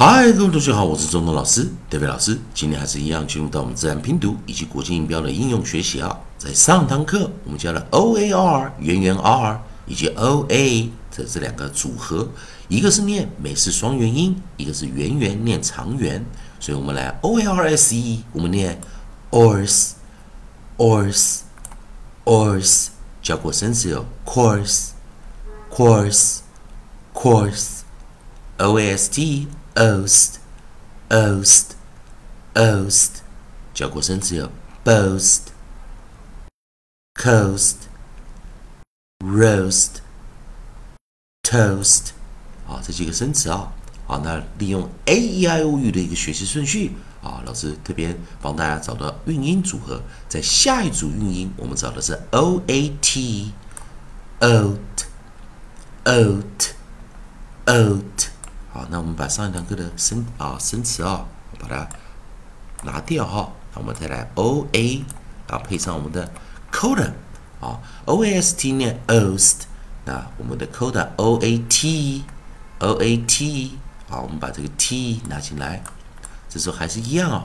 嗨，各位同学好，我是中东老师德 a 老师。今天还是一样进入到我们自然拼读以及国际音标的应用学习啊。在上堂课我们教了 O A R 圆圆 R 以及 O A 这这两个组合，一个是念美式双元音，一个是圆圆念长元。所以我们来 O A R S E，我们念 Ors，Ors，Ors，教过生词有 Course，Course，Course，O A S T。Oast, oast, oast，教过生词有 boast, coast, roast, toast，啊，这几个生词啊，好，那利用 a e i o u 的一个学习顺序啊，老师特别帮大家找到韵音组合，在下一组韵音，我们找的是 o a t, oat, oat, oat。好，那我们把上一堂课的生啊生词啊，把它拿掉哈。那我们再来 o a，啊配上我们的 coda 啊，o a s t 念 ost 那我们的 coda o a t o a t，好，我们把这个 t 拿进来，这时候还是一样哦。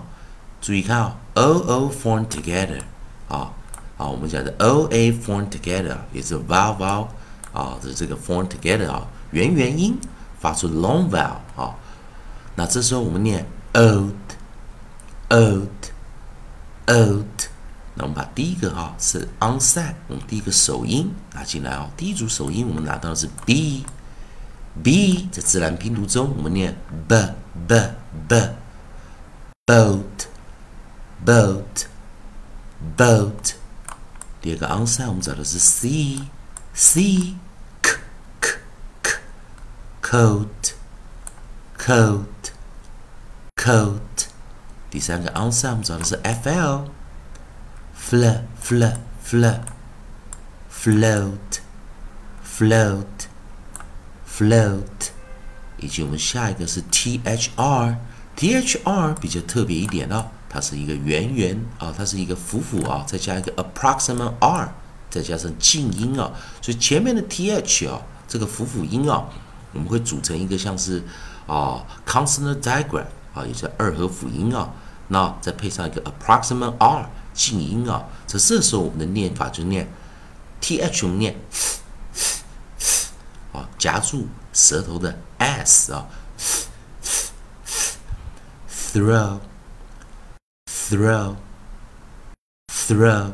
注意看啊，o o form together 啊，啊，我们讲的 o a form together 也是 vowel vowel 啊，是这个 form together 啊，元元音。发出 long vowel 啊，那这时候我们念 oat，oat，oat。那我们把第一个哈是 onset，我们第一个首音拿进来哦。第一组首音我们拿到的是 b，b 在自然拼读中我们念 b，b，b，boat，boat，boat。第二个 onset 我们找的是 c，c。Coat, coat, coat。第三个 on some 找的是 fl, fl, fl, fl, float, float, float。以及我们下一个是 thr, thr 比较特别一点哦，它是一个圆圆啊，它是一个辅辅啊，再加一个 approximate r，再加上静音啊，所以前面的 th 啊，这个辅辅音啊。我们会组成一个像是啊 consonant diagram 啊，也是二合辅音啊，那再配上一个 approximate r 静音啊，这这时候我们的念法就念 th 我们念啊，夹住舌头的 s 啊，throw throw throw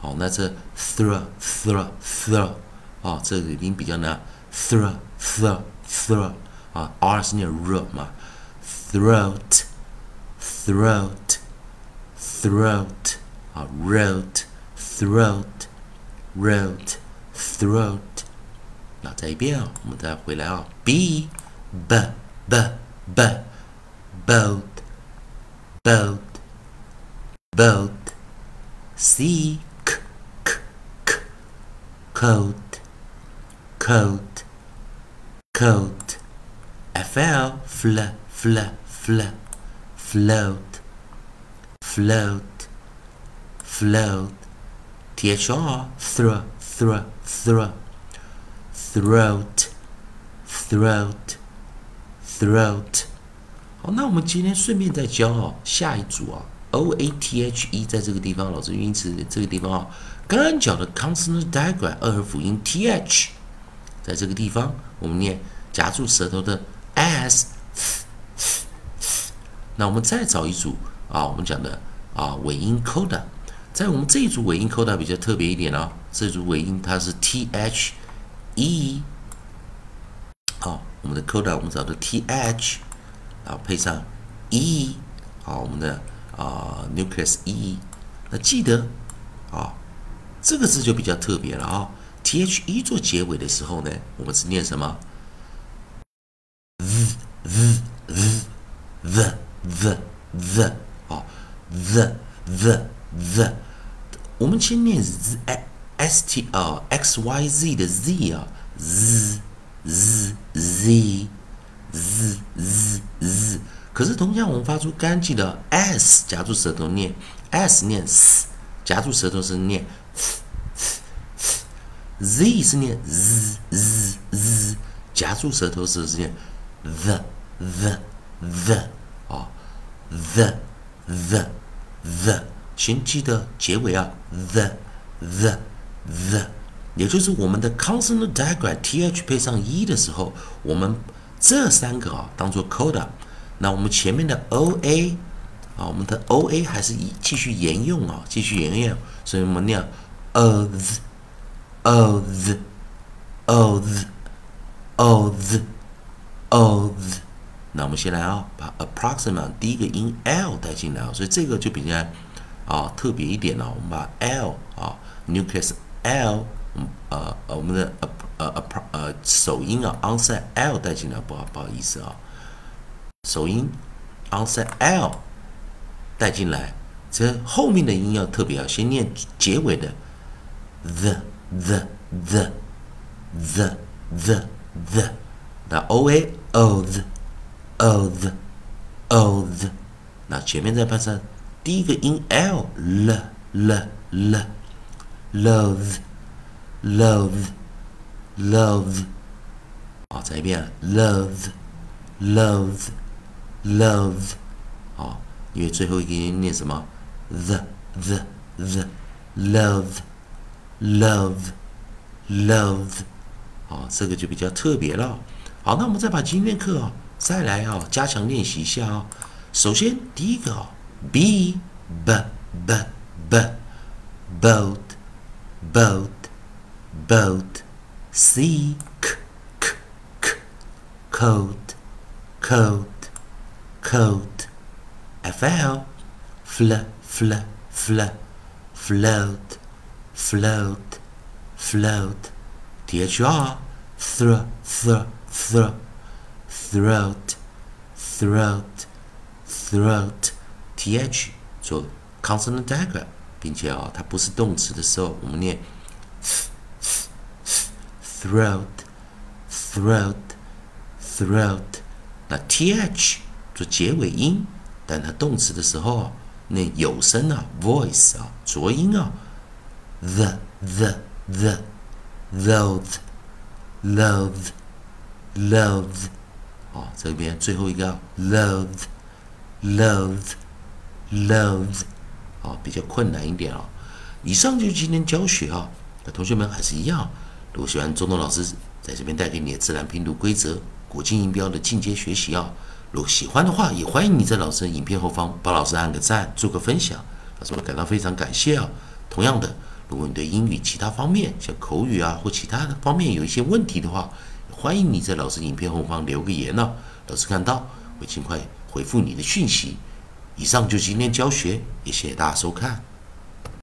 好，那这 throw throw throw 啊，这个音比较难 throw th throat 啊，r 是念 r 嘛，throat throat throat 啊，wrote throat wrote throat 那再一遍啊，我们再回来啊，b b b b boat boat boat c k k k coat Coat coat, fl, fl, fl, fl, float, float, float, thr, throw, throw, throw, throat, throat, throat。好，那我们今天顺便再教哦，下一组啊，o a t h e，在这个地方，老师因此这个地方啊，刚刚讲的 consonant diagram 二合辅音 th，在这个地方我们念。夹住舌头的 s，那我们再找一组啊，我们讲的啊尾音 coda，在我们这一组尾音 coda 比较特别一点哦，这组尾音它是 t h e，好，我们的 coda 我们找的 t h，然后配上 e，好，我们的啊 nucleus e，那记得啊这个字就比较特别了啊，t h e 做结尾的时候呢，我们是念什么？？the the the the the 啊 the the the 我们先念 z s t 啊 x y z 的 z 啊 z z z z z z 可是同样我们发出干净的 s 夹住舌头念 s 念 s 夹住舌头是念 z 是念 z z z 夹住舌头是念 the the the 啊，the the the，请记得结尾啊，the the the，也就是我们的 consonant diagram th 配上 e 的时候，我们这三个啊当做 coda，那我们前面的 oa 啊，我们的 oa 还是以继续沿用啊，继续沿用，所以我们念 oth oth oth oth oth。那我们先来啊，把 approximate 第一个音 l 带进来啊，所以这个就比较啊特别一点了。我们把 l 啊 nucleus l，呃呃我们的呃呃呃首音啊 onset l 带进来，不好不好意思啊，首音 onset l 带进来，这后面的音要特别啊先念结尾的 the the the the the the，那 o a o the。Oth oth，那前面再配上第一个音 l l l l love love love，好，再一遍，love，love，love，好，因为最后一个音念什么？the，the，the，love，love，love，好，这个就比较特别了。好，那我们再把今天课啊。再来啊，加强练习一下啊。首先，第一个哦，b b b b boat boat boat c k k k coat coat coat f l fl fl fl float float float t h r thr thr thr throat, throat, throat, th 做 consonant diagram，并且啊，它不是动词的时候，我们念 throat, throat, throat。那 th 做结尾音，但它动词的时候啊，念有声啊，voice 啊，浊音啊，the, the, the, loathe, loathe, loathe。啊，这边最后一个 love，love，love，啊，比较困难一点啊。以上就是今天教学啊。那同学们还是一样，如果喜欢中东老师在这边带给你的自然拼读规则、国际音标的进阶学习啊，如果喜欢的话，也欢迎你在老师的影片后方帮老师按个赞，做个分享，老师会感到非常感谢啊。同样的，如果你对英语其他方面，像口语啊或其他的方面有一些问题的话，欢迎你在老师影片后方留个言呢，老师看到会尽快回复你的讯息。以上就是今天教学，也谢谢大家收看。